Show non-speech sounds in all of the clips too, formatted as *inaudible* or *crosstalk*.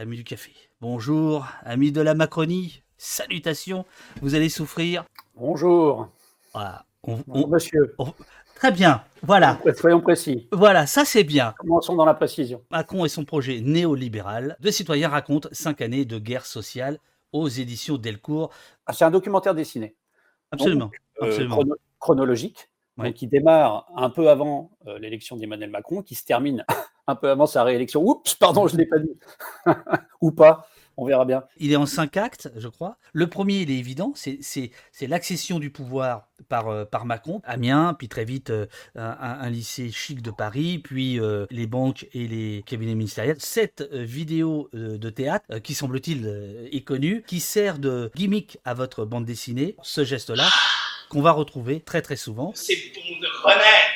Amis du café, bonjour, amis de la Macronie, salutations, vous allez souffrir. Bonjour. Voilà. Bonjour, monsieur. Très bien, voilà. Soyons précis. Voilà, ça c'est bien. Commençons dans la précision. Macron et son projet néolibéral. Deux citoyens racontent cinq années de guerre sociale aux éditions Delcourt. Ah, c'est un documentaire dessiné. Absolument. Donc, euh, absolument. chrono- chronologique. Ouais. Donc, qui démarre un peu avant euh, l'élection d'Emmanuel Macron, qui se termine un peu avant sa réélection. Oups, pardon, je ne l'ai pas dit. *laughs* Ou pas, on verra bien. Il est en cinq actes, je crois. Le premier, il est évident, c'est- l'accession du pouvoir par, euh, par Macron. Amiens, puis très vite euh, un, un- un lycée chic de Paris, puis euh, les banques et les cabinets ministériels. Cette euh, vidéo euh, de théâtre, euh, qui semble-t-il euh, est connue, qui sert de gimmick à votre bande dessinée, ce geste-là, qu'on va retrouver très très souvent, C'est bon de renaître,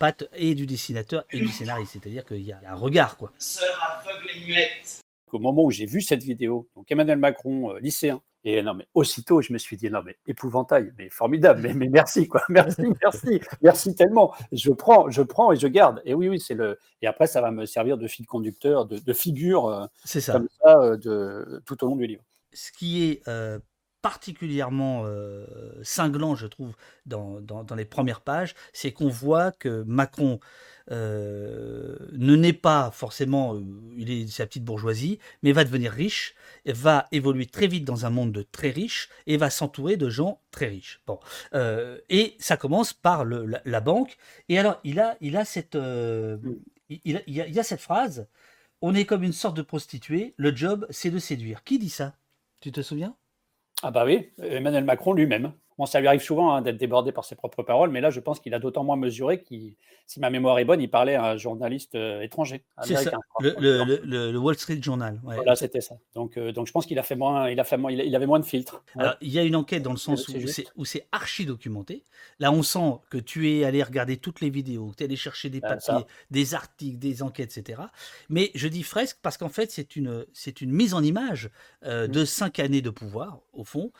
patte et du dessinateur et du scénariste. C'est-à-dire qu'il y a un regard, quoi. sœur aveugle et muette. Au moment où j'ai vu cette vidéo, donc Emmanuel Macron, euh, lycéen, et non, mais aussitôt, je me suis dit, non, mais épouvantail, mais formidable, mais, mais merci, quoi, *laughs* merci, merci, merci tellement. Je prends, je prends et je garde. Et oui, oui, c'est le. Et après, ça va me servir de fil conducteur, de, de figure, euh, C'est ça. comme ça, euh, de, tout au long du livre. ce qui est euh, particulièrement euh, cinglant, je trouve, dans, les premières pages, c'est qu'on voit que Macron euh, ne naît pas forcément, euh, il est sa petite bourgeoisie, mais va devenir riche, va évoluer très vite dans un monde de très riches et va s'entourer de gens très riches. Bon, et ça commence par la, banque. Et alors, il a, il a cette, il, il a cette phrase. On est comme une sorte de prostituée. Le job, c'est de séduire. Qui dit ça? Tu te souviens? Ah bah oui, Emmanuel Macron lui-même. Bon, ça lui arrive souvent hein, d'être débordé par ses propres paroles, mais là, je pense qu'il a d'autant moins mesuré qu'il, si ma mémoire est bonne, il parlait à un journaliste euh, étranger, C'est ça, le, le- le- le- le Wall Street Journal. ouais. Voilà, c'était ça. Donc, euh, donc je pense qu'il a fait moins, il a fait moins, il, avait moins de filtres. Ouais. Alors, il y a une enquête dans le sens où c'est, archi documenté. Là, on sent que tu es allé regarder toutes les vidéos, que tu es allé chercher des Ah, papiers, ça. des articles, des enquêtes, etc. Mais je dis fresque parce qu'en fait, c'est une, c'est une mise en image euh, Mm. de cinq années de pouvoir, au fond.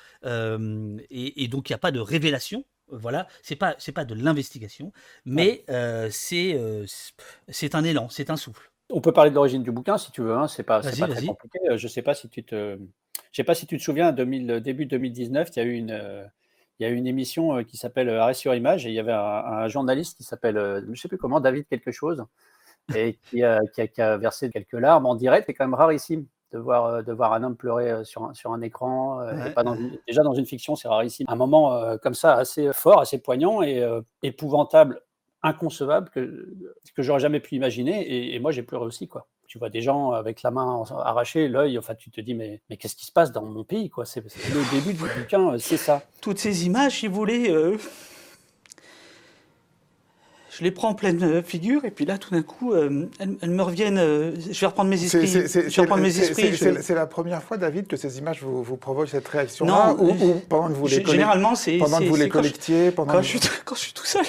Et, et donc, il n'y a pas de révélation. Voilà, c'est pas c'est pas de l'investigation, mais euh, c'est euh, c'est un élan, c'est un souffle. On peut parler de l'origine du bouquin si tu veux. Hein, c'est pas, c'est très compliqué. Euh, Je sais pas si tu te, je sais pas si tu te souviens, 2000, début 2019, il y a eu une, euh, il y a eu une émission euh, qui s'appelle euh, Arrêt sur image et il y avait un, un journaliste qui s'appelle, euh, je sais plus comment, David quelque chose, et qui a, qui a- qui a versé quelques larmes en direct. C'est quand même rarissime de voir, euh, de voir un homme pleurer euh, sur un, sur un écran. euh, et Ouais, pas dans une- déjà dans une fiction, c'est rarissime. Un moment euh, comme ça, assez fort, assez poignant et euh, épouvantable, inconcevable que, que j'aurais jamais pu imaginer. Et, et moi, j'ai pleuré aussi, quoi. Tu vois des gens avec la main arrachée, l'œil, enfin, tu te dis, mais, mais qu'est-ce qui se passe dans mon pays, quoi? C'est le début du bouquin, c'est ça. toutes ces images, si vous voulez, euh, je les prends en pleine euh, figure, et puis là, tout d'un coup, euh, elles, elles me reviennent. euh, je vais reprendre mes esprits. c'est- c'est- je vais reprendre mes c'est- esprits. c'est- je- C'est c'est la première fois, David, que ces images vous, vous provoquent cette réaction-là Non, ou, euh, ou pendant que vous les, Généralement, c'est pendant que vous les collectiez pendant quand, que- je suis, *laughs* quand je suis tout seul.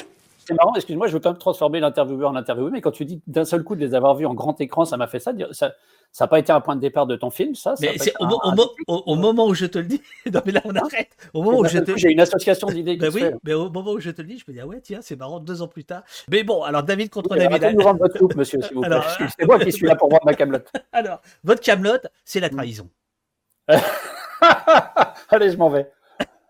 C'est marrant, excuse-moi, je veux pas me transformer l'intervieweur en interviewé, mais quand tu dis d'un seul coup de les avoir vus en grand écran, ça m'a fait ça. Ça n'a pas été un point de départ de ton film, ça, Mais au, un- mo- au un mo- déclic au- au moment où je te le dis. *laughs* non, mais là, on arrête. Au moment où je te J'ai une *laughs* association d'idées Ben oui, mais au moment où je te le dis, je me dis, ah ouais, tiens, c'est marrant, deux ans plus tard. Mais bon, alors David contre David. de nous votre soupe, monsieur, s'il vous plaît. *laughs* C'est moi qui suis là pour vendre ma camelote. Alors, votre camelote, c'est la trahison. Allez, je m'en vais.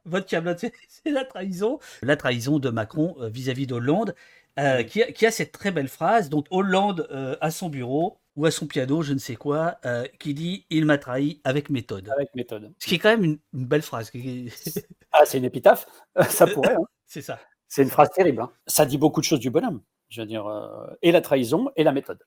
Votre camelote, *laughs* c'est la trahison. La trahison de Macron euh, vis-à-vis d'Hollande, euh, qui, a, qui a cette très belle phrase. Donc, Hollande euh, à son bureau ou à son piano, je ne sais quoi, euh, qui dit Il m'a trahi avec méthode. Avec méthode. Ce qui est quand même une, une belle phrase. *laughs* Ah, c'est une épitaphe Ça pourrait. hein. *laughs* C'est ça. C'est une phrase terrible. hein. Ça dit beaucoup de choses du bonhomme. Je veux dire, euh, et la trahison et la méthode.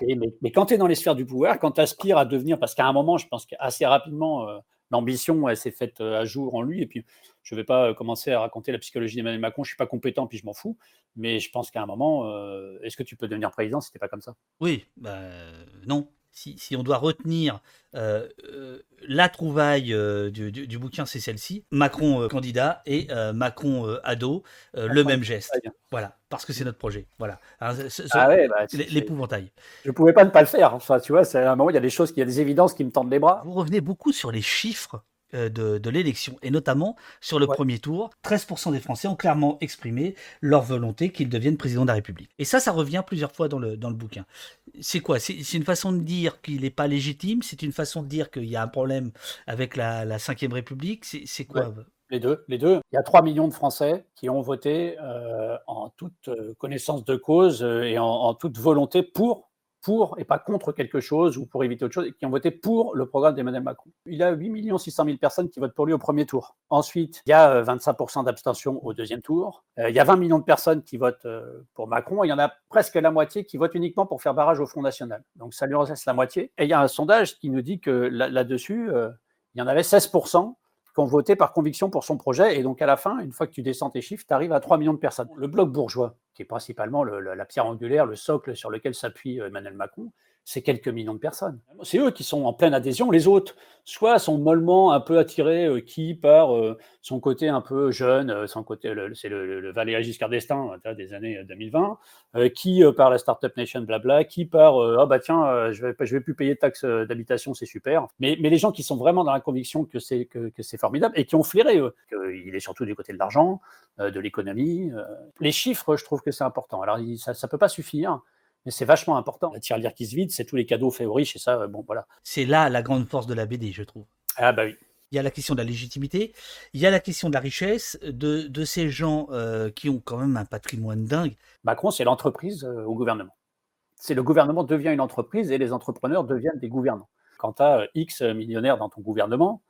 Et- mais, mais quand tu es dans les sphères du pouvoir, quand tu aspires à devenir, parce qu'à un moment, je pense qu'assez rapidement, euh, l'ambition, elle s'est faite euh, à jour en lui. Et puis, je ne vais pas euh, commencer à raconter la psychologie d'Emmanuel Macron, je ne suis pas compétent, puis je m'en fous. Mais je pense qu'à un moment, euh, est-ce que tu peux devenir président si tu pas comme ça? Oui, bah, non. Si, si on doit retenir euh, euh, la trouvaille euh, du, du- du bouquin, c'est celle-ci. Macron candidat et Macron ado, le même geste. Voilà, parce que c'est notre projet. Voilà. Ah ouais, bah, L'épouvantail. je ne pouvais pas ne pas le faire. Enfin, tu vois, à un moment, il y a des choses, il y a des évidences qui me tendent les bras. Vous revenez beaucoup sur les chiffres de, de l'élection. Et notamment, sur le Ouais. premier tour, 13% des Français ont clairement exprimé leur volonté qu'il devienne président de la République. Et ça, ça revient plusieurs fois dans le, dans le bouquin. C'est quoi? C'est une façon de dire qu'il n'est pas légitime? C'est une façon de dire qu'il y a un problème avec la, la Cinquième République? C'est quoi? Les deux, les deux. Il y a 3 millions de Français qui ont voté euh, en toute euh, connaissance de cause euh, et en, en toute volonté pour, pour et pas contre quelque chose ou pour éviter autre chose, et qui ont voté pour le programme d'Emmanuel Macron. Il y a 8 600 000 personnes qui votent pour lui au premier tour. Ensuite, il y a euh, 25% d'abstention au deuxième tour. Euh, il y a 20 millions de personnes qui votent euh, pour Macron. Il y en a presque la moitié qui votent uniquement pour faire barrage au Front National. Donc ça lui reste la moitié. Et il y a un sondage qui nous dit que là- là-dessus, euh, il y en avait 16% qui ont voté par conviction pour son projet. Et donc, à la fin, une fois que tu descends tes chiffres, tu arrives à 3 millions de personnes. Le bloc bourgeois, qui est principalement le- le- la pierre angulaire, le socle sur lequel s'appuie euh, Emmanuel Macron, c'est quelques millions de personnes. C'est eux qui sont en pleine adhésion. Les autres, soit sont mollement un peu attirés, euh, qui par euh, son côté un peu jeune, euh, son côté, c'est le, le, le Valéry Giscard d'Estaing euh, des années euh, 2020, euh, qui par la Startup Nation, blabla, qui par ah bah tiens, je vais je vais plus payer de taxes d'habitation, c'est super. Mais, mais les gens qui sont vraiment dans la conviction que c'est que, formidable et qui ont flairé eux, qu'il est surtout du côté de l'argent, de l'économie. Les chiffres, je trouve que c'est important. Alors ça, ça peut pas suffire. Mais c'est vachement important. La tirelire qui se vide, c'est tous les cadeaux faits aux riches, et ça, euh, bon, voilà. C'est là la grande force de la BD, je trouve. Ah bah oui. Il y a la question de la légitimité, il y a la question de la richesse de, de ces gens euh, qui ont quand même un patrimoine dingue. Macron, c'est l'entreprise euh, au gouvernement. C'est le gouvernement devient une entreprise et les entrepreneurs deviennent des gouvernants. Quand tu as X millionnaires dans ton gouvernement,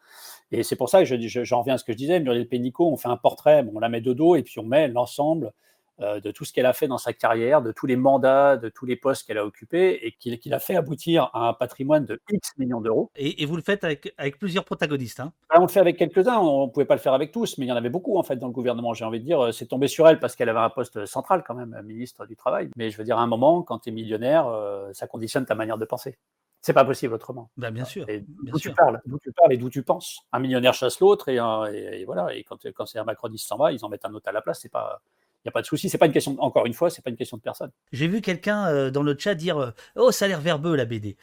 et c'est pour ça que je, je- j'en reviens à ce que je disais, Muriel Pénicaud, on fait un portrait, bon, on la met de dos et puis on met l'ensemble euh, de tout ce qu'elle a fait dans sa carrière, de tous les mandats, de tous les postes qu'elle a occupés et qu'il a fait aboutir à un patrimoine de X millions d'euros. Et, et vous le faites avec, avec plusieurs protagonistes. hein. Ah, on le fait avec quelques-uns, on ne pouvait pas le faire avec tous, mais il y en avait beaucoup en fait dans le gouvernement. J'ai envie de dire, c'est tombé sur elle parce qu'elle avait un poste central quand même, ministre du Travail. Mais je veux dire, à un moment, quand tu es millionnaire, euh, ça conditionne ta manière de penser. C'est pas possible autrement. Ben, bien sûr. D'où tu parles, d'où tu parles et d'où tu penses. Un millionnaire chasse l'autre et, un- et- et voilà. Et quand, quand c'est un macroniste s'en va, ils en mettent un autre à la place. C'est pas, il y a pas de souci. C'est pas une question. Encore une fois, c'est pas une question de personne. J'ai vu quelqu'un euh, dans le chat dire euh, Oh, ça a l'air verbeux la BD.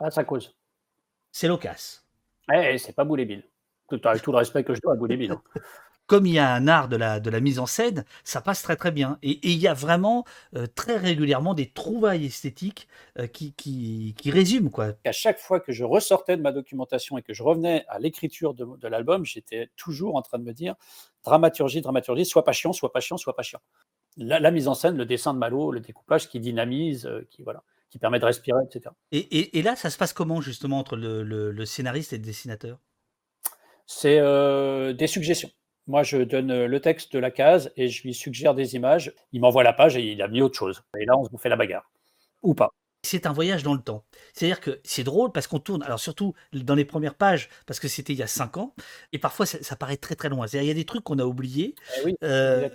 Ah, ça cause. C'est loquace. Eh, c'est pas Boulébile. Tout, avec tout le respect que je dois à Boulébile. hein. *laughs* Comme il y a un art de la, de la mise en scène, ça passe très très bien. Et, et il y a vraiment euh, très régulièrement des trouvailles esthétiques euh, qui, qui, qui résument. quoi. à chaque fois que je ressortais de ma documentation et que je revenais à l'écriture de, de l'album, j'étais toujours en train de me dire dramaturgie, dramaturgie, soit pas chiant, soit pas chiant, soit pas chiant. La, la mise en scène, le dessin de Malo, le découpage qui dynamise, euh, qui voilà, qui permet de respirer, etc. Et, et- et là, ça se passe comment justement entre le, le- le scénariste et le dessinateur? C'est euh, des suggestions. Moi, je donne euh, le texte de la case et je lui suggère des images. Il m'envoie la page et il a mis autre chose. Et là, on se fait la bagarre. Ou pas. c'est un voyage dans le temps. C'est-à-dire que c'est drôle parce qu'on tourne, alors surtout dans les premières pages, parce que c'était il y a cinq ans, et parfois ça, ça paraît très très loin. C'est-à-dire il y a des trucs qu'on a oubliés Eh oui, euh.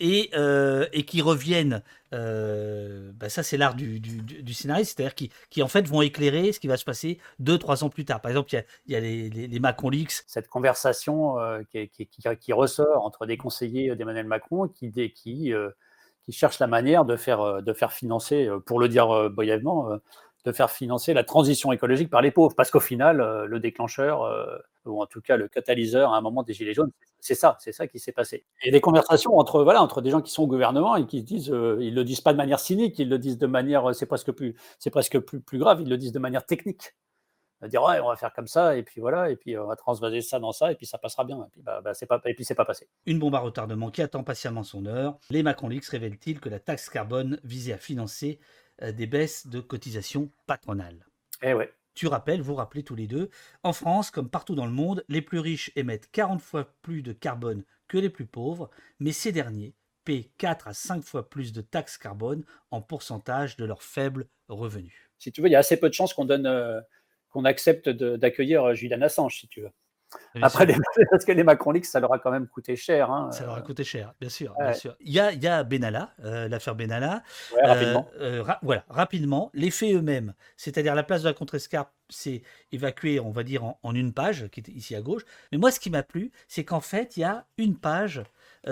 Et, euh, et qui reviennent. euh, bah ça, c'est l'art du, du, scénariste, c'est-à-dire qui, en fait vont éclairer ce qui va se passer deux, trois ans plus tard. Par exemple, il y a, les, les, Macron Leaks. cette conversation euh, qui, ressort entre des conseillers d'Emmanuel Macron qui, cherchent la manière de faire, de faire financer, pour le dire brièvement, de faire financer la transition écologique par les pauvres. Parce qu'au final, euh, le déclencheur, euh, ou en tout cas le catalyseur à un moment des Gilets jaunes, c'est ça, c'est ça qui s'est passé. Et des conversations entre, voilà, entre des gens qui sont au gouvernement et qui se disent, euh, ils le disent pas de manière cynique, ils le disent de manière, c'est presque plus, c'est presque plus, plus grave, ils le disent de manière technique à dire ouais on va faire comme ça et puis voilà et puis on va transvaser ça dans ça et puis ça passera bien et puis bah, bah, c'est pas et puis c'est pas passé Une bombe à retardement qui attend patiemment son heure. Les Macron Leaks révèlent-ils que la taxe carbone visait à financer des baisses de cotisations patronales. Eh ouais. Tu rappelles, vous rappelez tous les deux, en France, comme partout dans le monde, les plus riches émettent 40 fois plus de carbone que les plus pauvres, mais ces derniers paient 4 à 5 fois plus de taxes carbone en pourcentage de leurs faibles revenus. si tu veux il y a assez peu de chances qu'on donne euh, qu'on accepte d'accueillir euh, Julian Assange si tu veux après les, *laughs* parce que les Macron Leaks ça leur a quand même coûté cher hein, Ça leur a euh, coûté cher, bien sûr. ouais. Bien sûr. Il, y a, il y a Benalla, euh, l'affaire Benalla. ouais, rapidement Euh, euh, ra- voilà, rapidement, les faits eux-mêmes, c'est-à-dire la place de la contrescarpe, c'est évacué, on va dire, en, en une page, qui est ici à gauche. Mais moi, ce qui m'a plu, c'est qu'en fait, il y a une page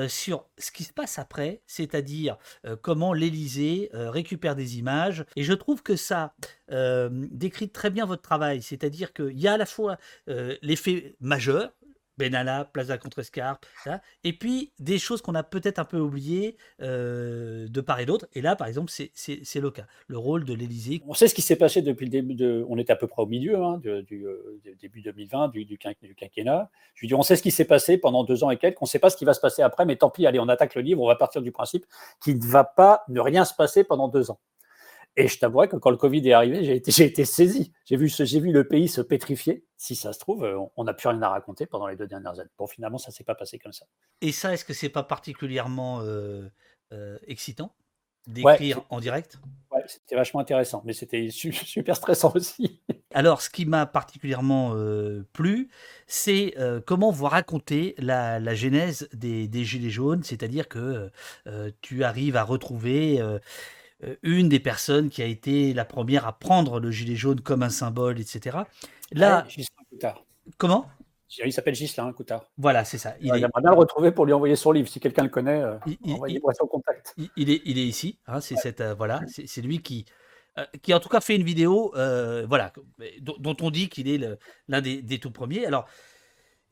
sur ce qui se passe après, c'est-à-dire euh, comment l'Élysée euh, récupère des images. Et je trouve que ça euh, décrit très bien votre travail, c'est-à-dire qu'il y a à la fois euh, l'effet majeur, Benalla, Plaza Contrescarpe, ça, et puis des choses qu'on a peut-être un peu oubliées euh, de part et d'autre. Et là, par exemple, c'est- le cas. Le rôle de l'Élysée. On sait ce qui s'est passé depuis le début. On est à peu près au milieu hein, de- du, euh, du début 2020, du, du, quin- du quinquennat. Je lui dis, on sait ce qui s'est passé pendant deux ans et quelques. On ne sait pas ce qui va se passer après, mais tant pis, allez, on attaque le livre. On va partir du principe qu'il ne va pas ne rien se passer pendant deux ans. Et je t'avouerai que quand le Covid est arrivé, j'ai été, *laughs* été saisi. J'ai vu, ce- j'ai vu le pays se pétrifier. Si ça se trouve, euh, on- n'a plus rien à raconter pendant les deux dernières années. Bon, finalement, ça ne s'est pas passé comme ça. Et ça, est-ce que c'est pas particulièrement euh, euh, excitant Ouais, d'écrire en direct? Ouais, c'était vachement intéressant, mais c'était su- *laughs* super stressant aussi. *laughs* Alors, ce qui m'a particulièrement euh, plu, c'est euh, comment vous racontez la, la genèse des, des Gilets jaunes, c'est-à-dire que euh, tu arrives à retrouver une des personnes qui a été la première à prendre le gilet jaune comme un symbole, etc. Là, Ouais, Ghislain Coutard. comment? Il s'appelle Gislain Coutard. Voilà, c'est ça. Il est, J'aimerais bien le retrouver pour lui envoyer son livre. Si quelqu'un le connaît, euh, envoyez-moi son contact. il, il est, il est ici. hein, c'est cette, euh, voilà, c'est lui qui, euh, qui en tout cas fait une vidéo, euh, voilà, dont, dont on dit qu'il est l'un des, des tout premiers. Alors,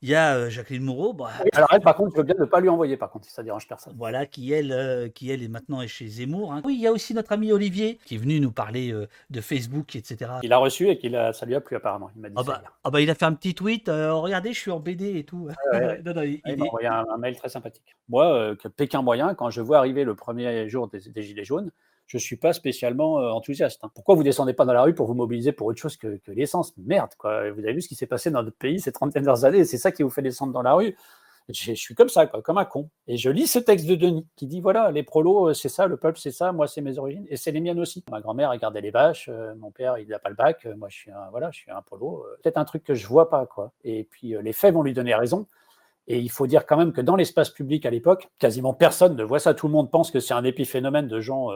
il y a euh, Jacqueline Moreau, bah, Oui, alors elle, par contre, je veux bien ne pas lui envoyer, par contre, si ça dérange personne. voilà, qui elle, euh, qui elle est maintenant chez Zemmour. hein. Oui, il y a aussi notre ami Olivier qui est venu nous parler euh, de Facebook, etc. Il a reçu et qu'il a, ça lui a plu apparemment. Il m'a dit Ah bah, ah bah, il a fait un petit tweet. euh, regardez, je suis en BD et tout. Ouais, ouais. *laughs* Non, non, il- m'a est- envoyé un, un mail très sympathique. Moi, que Pékin moyen, quand je vois arriver le premier jour des, des Gilets jaunes, je ne suis pas spécialement euh, enthousiaste. hein. Pourquoi vous descendez pas dans la rue pour vous mobiliser pour autre chose que, l'essence? Merde, quoi. Vous avez vu ce qui s'est passé dans notre pays ces 30 dernières années, c'est ça qui vous fait descendre dans la rue. Je, suis comme ça, quoi, comme un con. Et je lis ce texte de Denis qui dit voilà, les prolos, euh, c'est ça, le peuple, c'est ça, moi, c'est mes origines, et c'est les miennes aussi. Ma grand-mère, elle gardait les vaches, euh, mon père, il n'a pas le bac, moi, je suis un, voilà, je suis un euh, Peut-être un truc que je vois pas, quoi. Et puis, les faits vont lui donner raison. Et il faut dire quand même que dans l'espace public à l'époque, quasiment personne ne voit ça. Tout le monde pense que c'est un épiphénomène de gens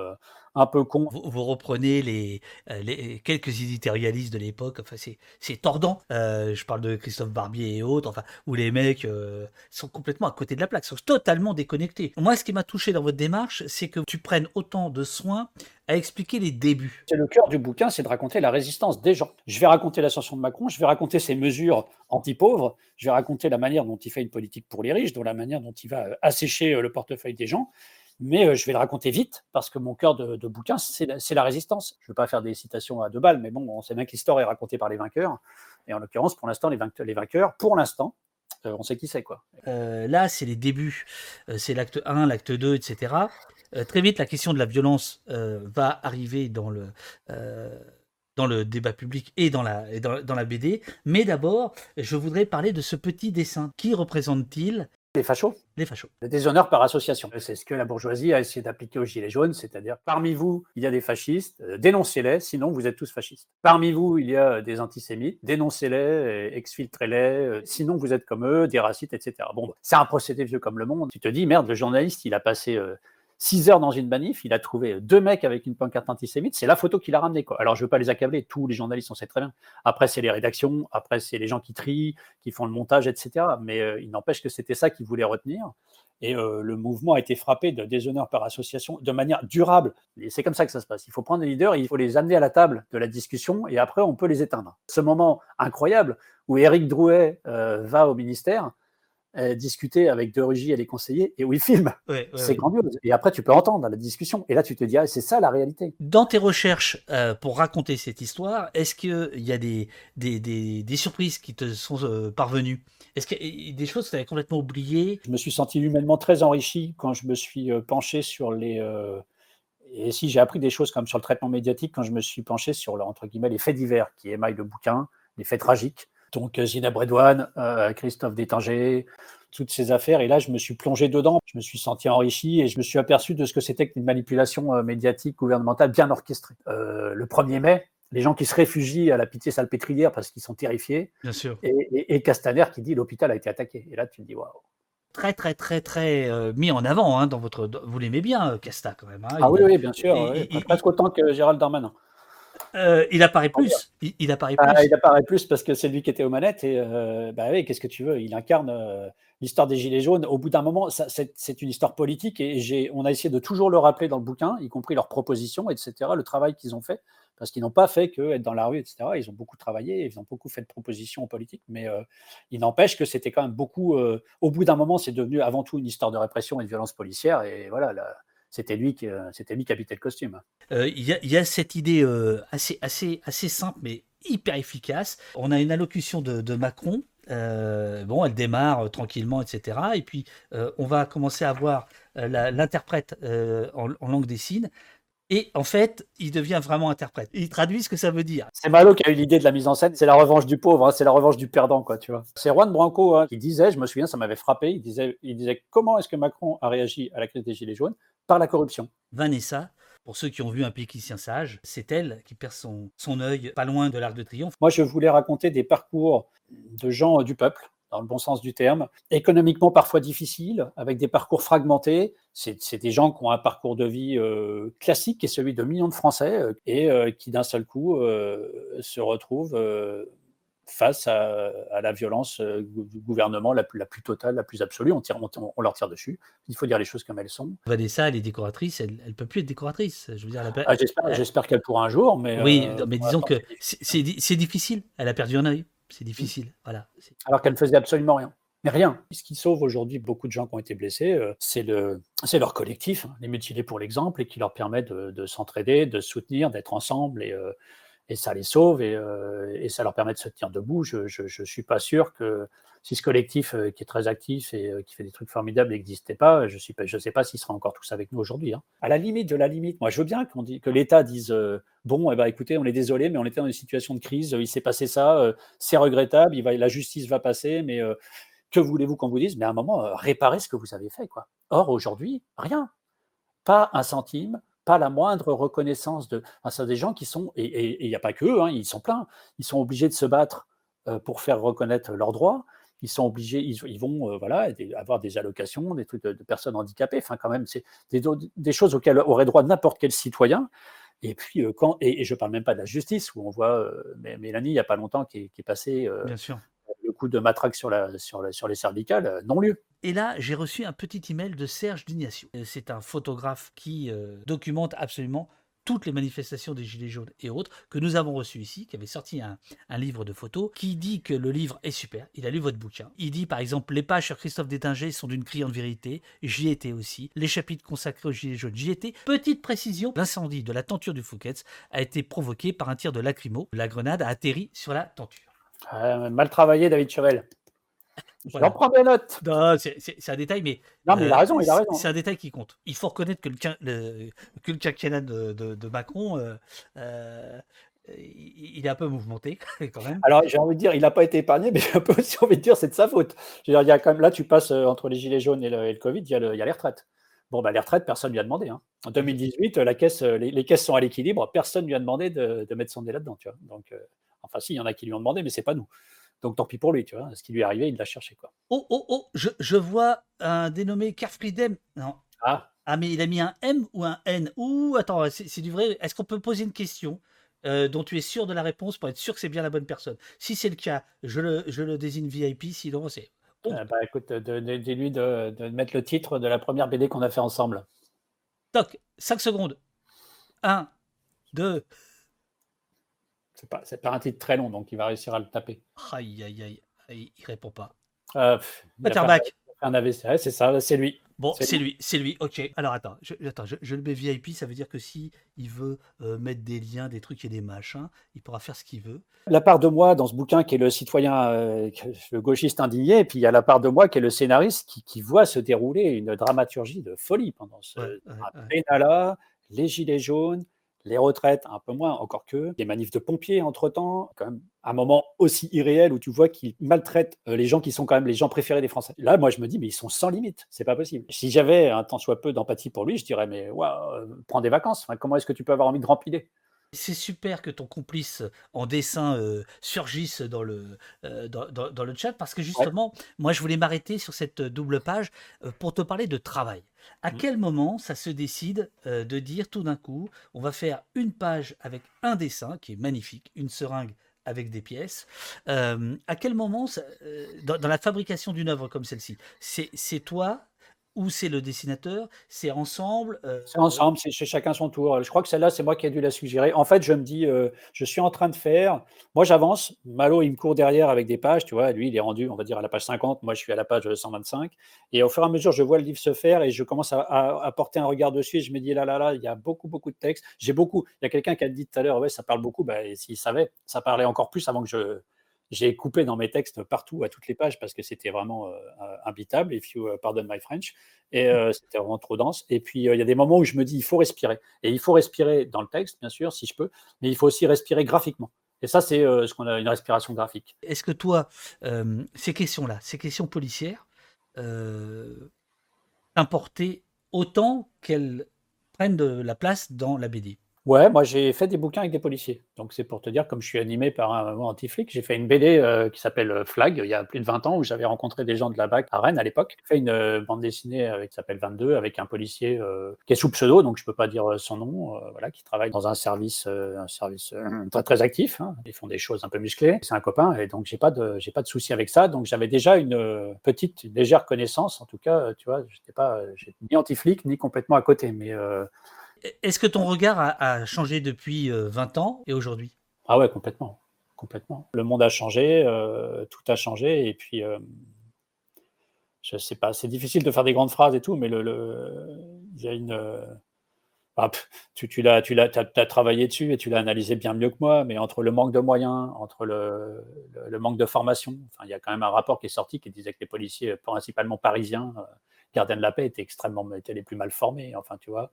un peu cons. Vous, vous reprenez les, euh, les quelques éditorialistes de l'époque, enfin c'est tordant. Euh, je parle de Christophe Barbier et autres, enfin où les mecs euh, sont complètement à côté de la plaque, sont totalement déconnectés. Moi, ce qui m'a touché dans votre démarche, c'est que tu prennes autant de soin à expliquer les débuts. C'est le cœur du bouquin, c'est de raconter la résistance des gens. Je vais raconter l'ascension de Macron, je vais raconter ses mesures anti-pauvres, je vais raconter la manière dont il fait une politique pour les riches, dont la manière dont il va assécher le portefeuille des gens. Mais euh, je vais le raconter vite parce que mon cœur de, bouquin, c'est la, résistance. Je ne veux pas faire des citations à deux balles, mais bon, on sait bien que l'histoire est racontée par les vainqueurs. Et en l'occurrence, pour l'instant, les, vainqueurs- pour l'instant, euh, on sait qui c'est, quoi. Euh, là, c'est les débuts, c'est l'acte 1, l'acte 2, etc. Très vite, la question de la violence va arriver dans le, dans le débat public et dans la, et dans, dans la BD. Mais d'abord, je voudrais parler de ce petit dessin. Qui représente-t-il? Les fachos Les fachos. Le déshonneur par association. C'est ce que la bourgeoisie a essayé d'appliquer aux Gilets jaunes, c'est-à-dire parmi vous, il y a des fascistes, euh, dénoncez-les, sinon vous êtes tous fascistes. Parmi vous, il y a des antisémites, dénoncez-les, euh, exfiltrez-les, euh, sinon vous êtes comme eux, des racistes, etc. Bon, c'est un procédé vieux comme le monde. Tu te dis, merde, le journaliste, il a passé euh, six heures dans une manif, il a trouvé deux mecs avec une pancarte antisémite, c'est la photo qu'il a ramenée. Alors je ne veux pas les accabler, tous les journalistes, on sait très bien. Après, c'est les rédactions, après, c'est les gens qui trient, qui font le montage, etc. Mais euh, il n'empêche que c'était ça qu'ils voulaient retenir. Et euh, le mouvement a été frappé de déshonneur par association de manière durable. Et c'est comme ça que ça se passe. Il faut prendre des leaders, il faut les amener à la table de la discussion et après, on peut les éteindre. Ce moment incroyable où Éric Drouet euh, va au ministère euh, discuter avec De Rugy et les conseillers et où il filme, Ouais, ouais, c'est ouais. grandiose. Et après, tu peux entendre la discussion. Et là, tu te dis, ah, c'est ça la réalité. Dans tes recherches euh, pour raconter cette histoire, est-ce qu'il y a des, des, des, des surprises qui te sont euh, parvenues? Est-ce qu'il y a des choses que tu avais complètement oubliées? Je me suis senti humainement très enrichi quand je me suis penché sur les. et si j'ai appris des choses comme sur le traitement médiatique quand je me suis penché sur entre guillemets, les faits divers qui émaillent le bouquin, les faits tragiques. Donc euh, Zineb Redouane, euh, Christophe Détinger, toutes ces affaires. Et là, je me suis plongé dedans. Je me suis senti enrichi et je me suis aperçu de ce que c'était qu'une manipulation euh, médiatique gouvernementale bien orchestrée. Euh, le 1er mai, les gens qui se réfugient à la pitié salpêtrière parce qu'ils sont terrifiés, Bien sûr. et, et- et Castaner qui dit l'hôpital a été attaqué. Et là, tu te dis waouh. Très, très, très, très euh, mis en avant hein, dans votre. Vous l'aimez bien, Casta, quand même. hein. Ah oui, oui, bien sûr. oui. Presque autant que Gérald Darmanin. Euh, il apparaît plus. Il, il apparaît plus. Ah, il apparaît plus parce que c'est lui qui était aux manettes et euh, bah oui, qu'est-ce que tu veux? Il incarne euh, l'histoire des Gilets jaunes. Au bout d'un moment, c'est une histoire politique et on a essayé de toujours le rappeler dans le bouquin, y compris leurs propositions, etc., le travail qu'ils ont fait, parce qu'ils n'ont pas fait que être dans la rue, etc. Ils ont beaucoup travaillé, ils ont beaucoup fait de propositions politiques, mais euh, il n'empêche que c'était quand même beaucoup. au bout d'un moment, c'est devenu avant tout une histoire de répression et de violence policière et voilà. là, c'était lui qui, euh, c'était lui qui habitait le costume. Euh, Il y, a- il y a cette idée euh, assez, assez, assez simple, mais hyper efficace. On a une allocution de, de Macron. euh, bon, elle démarre tranquillement, etc. Et puis, euh, on va commencer à voir euh, l'interprète en, en langue des signes. Et en fait, il devient vraiment interprète. Il traduit ce que ça veut dire. C'est Malo qui a eu l'idée de la mise en scène. C'est la revanche du pauvre, hein, c'est la revanche du perdant, quoi, tu vois. C'est Juan Branco hein, qui disait, je me souviens, ça m'avait frappé. Il disait, il disait comment est-ce que Macron a réagi à la crise des gilets jaunes? Par la corruption. Vanessa, pour ceux qui ont vu un péquicien sage, c'est elle qui perd son, son œil pas loin de l'Arc de Triomphe. Moi, je voulais raconter des parcours de gens euh, du peuple, dans le bon sens du terme, économiquement parfois difficiles, avec des parcours fragmentés. C'est des gens qui ont un parcours de vie euh, classique, qui est celui de millions de Français, euh, et euh, qui d'un seul coup se retrouvent face à, à la violence euh, du gouvernement la plus, la plus totale, la plus absolue. On, tire, on, on leur tire dessus. Il faut dire les choses comme elles sont. Vanessa, elle est décoratrice, elle, elle peut plus être décoratrice. Je veux dire, Ah, J'espère qu'elle pourra un jour, mais... oui, euh, mais disons que c'est- c'est c'est di- c'est difficile. Elle a perdu un œil. C'est difficile. Voilà. Alors qu'elle ne faisait absolument rien. Mais rien. Ce qui sauve aujourd'hui beaucoup de gens qui ont été blessés, euh, c'est le, c'est leur collectif, hein, les mutilés pour l'exemple, et qui leur permet de, de s'entraider, de se soutenir, d'être ensemble, et, euh, et ça les sauve, et, euh, et ça leur permet de se tenir debout. Je ne suis pas sûr que si ce collectif euh, qui est très actif et euh, qui fait des trucs formidables n'existait pas, je ne je sais pas s'ils seraient encore tous avec nous aujourd'hui. hein. À la limite de la limite, moi je veux bien que l'État dise bon, eh ben, écoutez, on est désolé, mais on était dans une situation de crise, il s'est passé ça, c'est regrettable, la justice va passer, mais que voulez-vous qu'on vous dise? Mais à un moment, réparez ce que vous avez fait. Quoi. Or, aujourd'hui, rien. Pas un centime, pas la moindre reconnaissance de. Enfin, c'est des gens qui sont, et il n'y a pas que eux, hein, ils sont pleins, ils sont obligés de se battre euh, pour faire reconnaître leurs droits. Ils sont obligés, ils, vont euh, voilà, avoir des allocations, des trucs de, personnes handicapées. Enfin, quand même, c'est des, choses auxquelles aurait droit n'importe quel citoyen. Et puis, euh, quand, et, je ne parle même pas de la justice, où on voit Mé- Mélanie, il n'y a pas longtemps, qui est, qui est passée Bien sûr. De matraque sur, les cervicales, euh, non-lieu. Et là, j'ai reçu un petit email de Serge Dignacio. Euh, C'est un photographe qui euh, documente absolument toutes les manifestations des Gilets jaunes et autres que nous avons reçues ici, qui avait sorti un, un livre de photos, qui dit que le livre est super. Il a lu votre bouquin. Il dit par exemple les pages sur Christophe Détinger sont d'une criante vérité. J'y étais aussi. Les chapitres consacrés aux Gilets jaunes, j'y étais. Petite précision, l'incendie de la tenture du Fouquet's a été provoqué par un tir de lacrymo. La grenade a atterri sur la tenture. Euh, mal travaillé, David Chevel. Voilà. J'en prends notes. Non, c'est un détail, mais Non, mais il a Euh, raison, il a raison. C'est un détail qui compte. Il faut reconnaître que le, le- que le quinquennat de, de- de Macron, euh, euh, il est un peu mouvementé *laughs* quand même. Alors, j'ai envie de dire, il n'a pas été épargné, mais j'ai un peu aussi envie de dire, c'est de sa faute. Je veux dire, il y a quand même, là, tu passes euh, entre les gilets jaunes et le, et le Covid, il y, a le- il y a les retraites. Bon, bah, les retraites, personne ne lui a demandé. hein. En 2018, la caisse, euh, les, les caisses sont à l'équilibre, personne ne lui a demandé de, de mettre son nez là-dedans. Tu vois. Donc, euh, enfin, si, il y en a qui lui ont demandé, mais c'est pas nous. Donc, tant pis pour lui. Tu vois. Ce qui lui est arrivé, il l'a cherché. Quoi. Oh, oh, oh, je, je vois un dénommé Carfriedem. Non. Ah, Ah, mais il a mis un M ou un N? Ouh, attends, c'est du vrai. Est-ce qu'on peut poser une question euh, dont tu es sûr de la réponse pour être sûr que c'est bien la bonne personne? Si c'est le cas, je le, je le désigne VIP, sinon c'est. Oh. euh, bah, écoute, de- dis-lui de, de mettre le titre de la première BD qu'on a fait ensemble. Toc, 5 secondes. 1, 2, C'est pas, c'est pas un titre très long, donc il va réussir à le taper. aïe, aïe, aïe, aïe, il répond pas. Euh, pff, il a fait un- AVC, c'est ça, c'est lui. Bon, C'est lui, c'est lui, ok. Alors attends, je, attends, je, je le mets VIP, ça veut dire que si il veut euh, mettre des liens, des trucs et des machins, il pourra faire ce qu'il veut. La part de moi dans ce bouquin qui est le citoyen, euh, le gauchiste indigné, et puis il y a la part de moi qui est le scénariste qui, qui voit se dérouler une dramaturgie de folie pendant ce Ouais, les gilets jaunes, les retraites, un peu moins, encore que, des manifs de pompiers entre-temps, quand même un moment aussi irréel où tu vois qu'ils maltraitent euh, les gens qui sont quand même les gens préférés des Français. Là, moi, je me dis, mais ils sont sans limite, c'est pas possible. Si j'avais un tant soit peu d'empathie pour lui, je dirais, mais euh, prends des vacances, comment est-ce que tu peux avoir envie de rempiler C'est super que ton complice en dessin euh, surgisse dans le, euh, dans, dans- dans le chat parce que justement, moi je voulais m'arrêter sur cette double page euh, pour te parler de travail. À Mm. quel moment ça se décide euh, de dire tout d'un coup, on va faire une page avec un dessin qui est magnifique, une seringue avec des pièces. Euh, à quel moment, ça- euh, dans, dans la fabrication d'une œuvre comme celle-ci, c'est toi ou c'est le dessinateur C'est ensemble euh, C'est ensemble, c'est chacun son tour. Je crois que celle-là, c'est moi qui ai dû la suggérer. En fait, je me dis, euh, je suis en train de faire. Moi, j'avance. Malo, il me court derrière avec des pages. Tu vois, lui, il est rendu, on va dire, à la page 50. Moi, je suis à la page 125. Et au fur et à mesure, je vois le livre se faire et je commence à, à- porter un regard dessus. Et je me dis, là, là, là, il y a beaucoup, beaucoup de textes. J'ai beaucoup. Il y a quelqu'un qui a dit tout à l'heure, ouais, ça parle beaucoup. Et s'il savait, ça parlait encore plus avant que je. J'ai coupé dans mes textes partout, à toutes les pages, parce que c'était vraiment euh, imbitable, if you uh, pardon my French. Et euh, c'était vraiment trop dense. Et puis, euh, il y a des moments où je me dis, il faut respirer. Et il faut respirer dans le texte, bien sûr, si je peux, mais il faut aussi respirer graphiquement. Et ça, c'est euh, ce qu'on a une respiration graphique. Est-ce que toi, euh, ces questions-là, ces questions policières, euh, t'importaient autant qu'elles prennent de la place dans la BD Ouais, moi j'ai fait des bouquins avec des policiers. Donc c'est pour te dire, comme je suis animé par un moment anti-flic, j'ai fait une BD euh, qui s'appelle euh, Flag il y a plus de 20 ans où j'avais rencontré des gens de la BAC à Rennes à l'époque. J'ai fait une euh, bande dessinée qui s'appelle 22 avec un policier qui est sous pseudo, donc je peux pas dire son nom, voilà, qui travaille dans un service, un service très très actif. hein. Ils font des choses un peu musclées. C'est un copain et donc j'ai pas de j'ai pas de souci avec ça. Donc j'avais déjà une petite une légère connaissance, en tout cas, tu vois, j'étais pas ni anti-flic ni complètement à côté, mais Est-ce que ton regard a, changé depuis euh, 20 ans et aujourd'hui? Ah ouais, complètement. Complètement. Le monde a changé, euh, tout a changé, et puis, euh, je sais pas, c'est difficile de faire des grandes phrases et tout, mais le, y a une. euh, ah, tu, l'as, t'as travaillé dessus et tu l'as analysé bien mieux que moi, mais entre le manque de moyens, entre le, le- manque de formation, il y a quand même un rapport qui est sorti qui disait que les policiers, euh, principalement parisiens, euh, gardiens de la paix, étaient extrêmement, étaient les plus mal formés. Enfin, tu vois,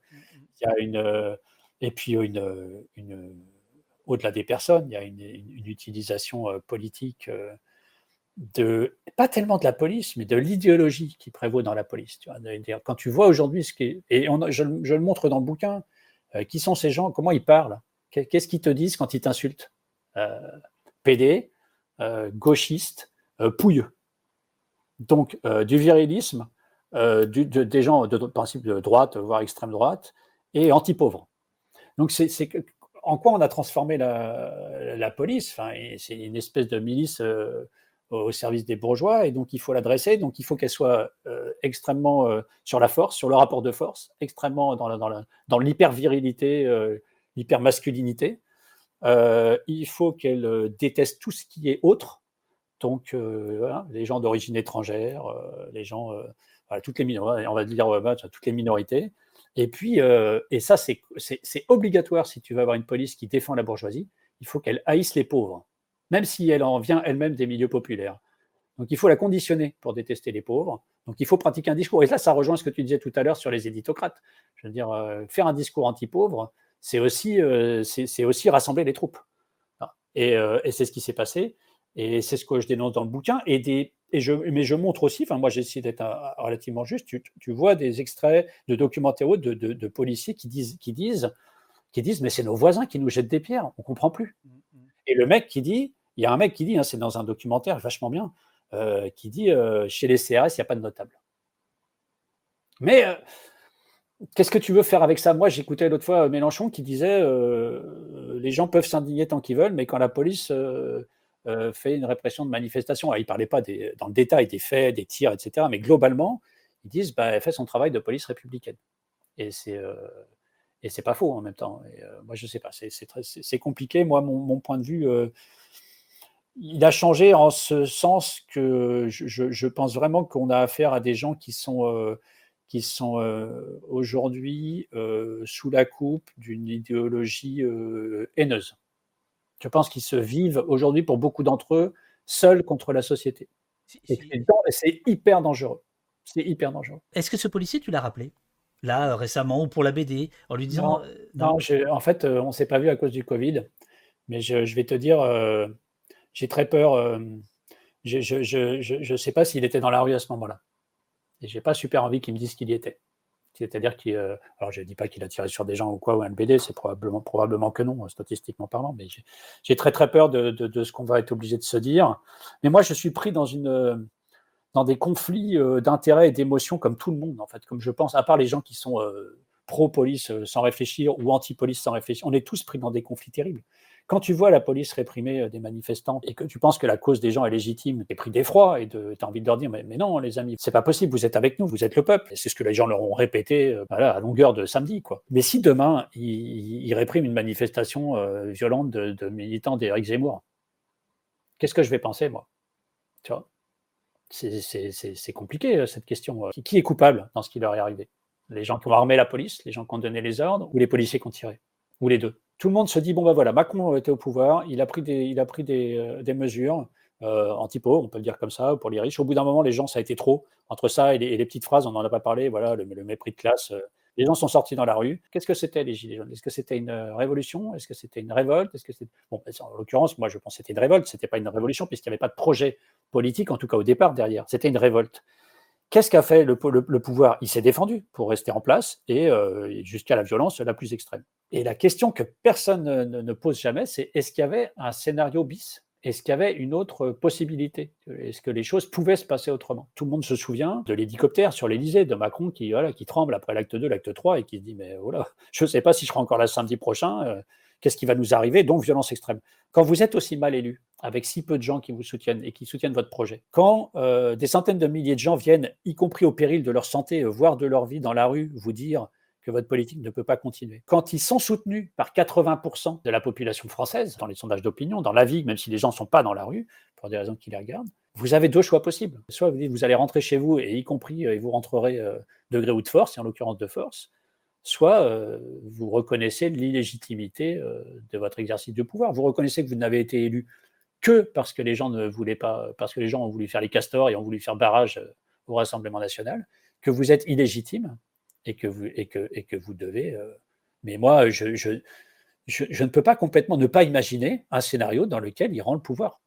il y a une. euh, et puis, une, euh, une, au-delà des personnes, il y a une, utilisation euh, politique euh, de, pas tellement de la police, mais de l'idéologie qui prévaut dans la police. Tu vois, quand tu vois aujourd'hui ce qui est, et on, je, le- je le montre dans le bouquin, euh, qui sont ces gens, comment ils parlent, Qu'est- qu'est-ce qu'ils te disent quand ils t'insultent Euh, PD, euh, gauchiste, euh, pouilleux. Donc, euh, du virilisme, euh, de- des gens de, principe de droite, voire extrême droite, et anti-pauvres. Donc, c'est en quoi on a transformé la, police? Enfin, C'est une espèce de milice euh, au service des bourgeois, et donc il faut l'adresser. Donc, il faut qu'elle soit euh, extrêmement sur la force, sur le rapport de force, extrêmement dans l'hyper-virilité, l'hyper-masculinité. Il faut qu'elle déteste tout ce qui est autre. Donc, les gens d'origine étrangère, les gens, euh, toutes les minorités, on va dire ouais, bah, toutes les minorités. Et puis, euh, et ça, c'est obligatoire si tu veux avoir une police qui défend la bourgeoisie, il faut qu'elle haïsse les pauvres, même si elle en vient elle-même des milieux populaires. Donc, il faut la conditionner pour détester les pauvres. Donc, il faut pratiquer un discours. Et là, ça rejoint ce que tu disais tout à l'heure sur les éditocrates. Je veux dire, euh, faire un discours anti-pauvre, c'est aussi, euh, aussi rassembler les troupes. Euh, et c'est ce qui s'est passé. Et c'est ce que je dénonce dans le bouquin. Et des, et je, mais je montre aussi, enfin moi j'ai essayé d'être euh, relativement juste, tu, tu vois des extraits de documentaires ou de, de, de policiers qui disent, qui disent, qui disent mais c'est nos voisins qui nous jettent des pierres, on comprend plus. Et le mec qui dit, il y a un mec qui dit, hein, c'est dans un documentaire vachement bien, euh, qui dit euh, chez les CRS, il n'y a pas de notable. Mais euh, qu'est-ce que tu veux faire avec ça? Moi, j'écoutais l'autre fois Mélenchon qui disait les gens peuvent s'indigner tant qu'ils veulent, mais quand la police euh, fait une répression de manifestation, alors, il ne parlait pas dans le détail des faits, des tirs, etc., mais globalement, ils disent bah, elle fait son travail de police républicaine. Et c'est euh, et c'est pas faux en même temps. Euh, moi, je sais pas, c'est compliqué. Moi, mon, point de vue, euh, il a changé en ce sens que je, je- pense vraiment qu'on a affaire à des gens qui sont, qui sont aujourd'hui sous la coupe d'une idéologie haineuse. Je pense qu'ils se vivent aujourd'hui, pour beaucoup d'entre eux, seuls contre la société. Si- Et si- c'est hyper dangereux. C'est hyper dangereux. Est-ce que ce policier, tu l'as rappelé Là, euh, récemment, ou pour la BD, en lui disant. Non, euh, Non, je- en fait, euh, on ne s'est pas vu à cause du Covid, mais je, je vais te dire, euh, j'ai très peur. je ne sais pas s'il était dans la rue à ce moment-là. Et j'ai pas super envie qu'il me dise qu'il y était. C'est-à-dire qu'il. euh, je ne dis pas qu'il a tiré sur des gens ou quoi, ou un BD, c'est probablement, probablement que non, statistiquement parlant, mais j'ai- très très peur de, ce qu'on va être obligé de se dire. Mais moi, je suis pris dans, une, dans des conflits euh, d'intérêts et d'émotions comme tout le monde, en fait, comme je pense, à part les gens qui sont euh, pro-police euh, sans réfléchir ou anti-police sans réfléchir. On est tous pris dans des conflits terribles. Quand tu vois la police réprimer euh, des manifestants et que tu penses que la cause des gens est légitime, tu es pris d'effroi et tu as envie de leur dire mais, non les amis, c'est pas possible, vous êtes avec nous, vous êtes le peuple. C'est ce que les gens leur ont répété euh, à longueur de samedi. Quoi. Mais si demain, ils, répriment une manifestation violente de, militants d'Éric Zemmour, qu'est-ce que je vais penser moi? C'est- compliqué cette question. qui est coupable dans ce qui leur est arrivé? Les gens qui ont armé la police, les gens qui ont donné les ordres, ou les policiers qui ont tiré Ou les deux Tout le monde se dit bon ben voilà, Macron était au pouvoir, il a pris des, il a pris des, euh, mesures euh, anti-pauvres, on peut le dire comme ça, pour les riches. Au bout d'un moment, les gens, ça a été trop. Entre ça et les, et les petites phrases, on n'en a pas parlé, voilà, le, le mépris de classe. euh, les gens sont sortis dans la rue. Qu'est-ce que c'était les Gilets jaunes? Est-ce que c'était une euh, révolution? Est-ce que c'était une révolte? Est-ce que c'était... Bon, ben, en l'occurrence, moi, je pense que c'était une révolte. C'était pas une révolution puisqu'il n'y avait pas de projet politique, en tout cas au départ derrière. C'était une révolte. Qu'est-ce qu'a fait le, po- le- le pouvoir? Il s'est défendu pour rester en place et euh, jusqu'à la violence la plus extrême. Et la question que personne ne, pose jamais, c'est est-ce qu'il y avait un scénario bis? Est-ce qu'il y avait une autre possibilité? Est-ce que les choses pouvaient se passer autrement? Tout le monde se souvient de l'hélicoptère sur l'Elysée, de Macron qui, voilà, qui tremble après l'acte 2, l'acte 3 et qui dit Mais voilà, je ne sais pas si je serai encore là samedi prochain, euh, qu'est-ce qui va nous arriver Donc violence extrême. Quand vous êtes aussi mal élu, avec si peu de gens qui vous soutiennent et qui soutiennent votre projet, quand euh, des centaines de milliers de gens viennent, y compris au péril de leur santé, euh, voire de leur vie dans la rue, vous dire que votre politique ne peut pas continuer. Quand ils sont soutenus par 80% de la population française, dans les sondages d'opinion, dans la vie, même si les gens ne sont pas dans la rue, pour des raisons qui les regardent, vous avez deux choix possibles. Soit vous dites vous allez rentrer chez vous, et y compris, euh, et vous rentrerez euh, de gré ou de force, et en l'occurrence de force, soit euh, vous reconnaissez l'illégitimité euh, de votre exercice de pouvoir. Vous reconnaissez que vous n'avez été élu que parce que les gens ne voulaient pas, parce que les gens ont voulu faire les castors et ont voulu faire barrage euh, au Rassemblement national, que vous êtes illégitime et que vous, et que, et que vous devez. mais moi, je, je, je, je ne peux pas complètement ne pas imaginer un scénario dans lequel il rend le pouvoir.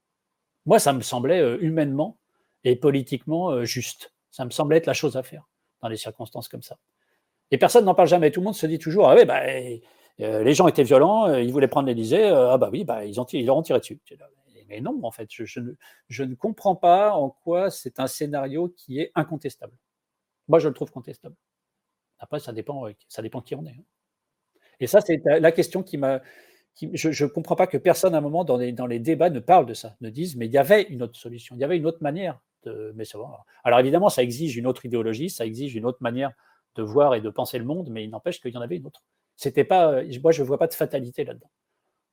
Moi, ça me semblait humainement et politiquement juste. Ça me semblait être la chose à faire dans des circonstances comme ça. Et personne n'en parle jamais. Tout le monde se dit toujours Ah oui, bah, euh, les gens étaient violents, euh, ils voulaient prendre l'Élysée, euh, ah bah oui, bah, ils, ont, ils leur ont tiré dessus. Mais non, en fait, je, ne, je ne comprends pas en quoi c'est un scénario qui est incontestable. Moi, je le trouve contestable. Après, ça dépend, ça dépend qui on est. hein. Et ça, c'est la question qui m'a. qui- je ne comprends pas que personne, à un moment, dans les, dans les débats, ne parle de ça, ne dise, mais il y avait une autre solution, il y avait une autre manière de. Mais ça. Alors évidemment, ça exige une autre idéologie, ça exige une autre manière de voir et de penser le monde, mais il n'empêche qu'il y en avait une autre. C'était pas, moi, je ne vois pas de fatalité là-dedans.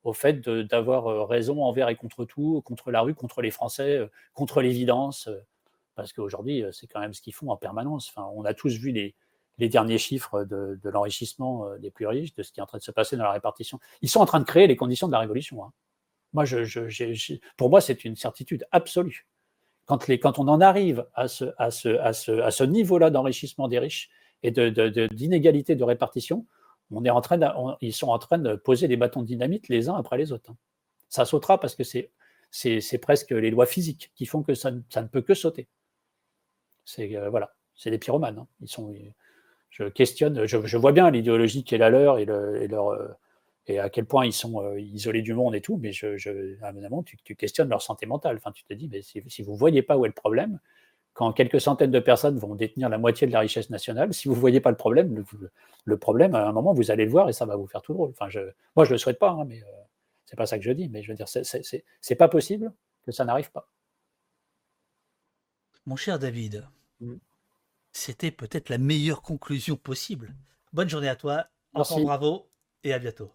Au fait d'avoir euh, raison envers et contre tout, contre la rue, contre les Français, euh, contre l'évidence, euh, parce qu'aujourd'hui, euh, c'est quand même ce qu'ils font en permanence. On a tous vu les, derniers chiffres de, l'enrichissement euh, des plus riches, de ce qui est en train de se passer dans la répartition. Ils sont en train de créer les conditions de la révolution. hein. Moi, pour moi, c'est une certitude absolue. Quand, on en arrive à ce niveau-là d'enrichissement des riches et de- de- de- de, répartition, on est en train ils sont en train de poser des bâtons de dynamite les uns après les autres. hein. Ça sautera parce que c'est presque les lois physiques qui font que ça, ne- ça ne peut que sauter. C'est euh, voilà, c'est des pyromanes. hein. Ils sont, je questionne, je, vois bien l'idéologie qui est la leur et, le- et leur euh, et à quel point ils sont euh, isolés du monde et tout, mais je, je, à un moment, tu, tu questionnes leur santé mentale. Enfin, tu te dis, mais si, si vous ne voyez pas où est le problème, quand quelques centaines de personnes vont détenir la moitié de la richesse nationale, si vous ne voyez pas le problème, le, le problème, à un moment, vous allez le voir et ça va vous faire tout drôle. Enfin, je, moi, je ne le souhaite pas, hein, mais euh, c'est pas ça que je dis. Mais je veux dire, c'est- pas possible que ça n'arrive pas. Mon cher David, Mm. c'était peut-être la meilleure conclusion possible. Bonne journée à toi, encore bravo et à bientôt.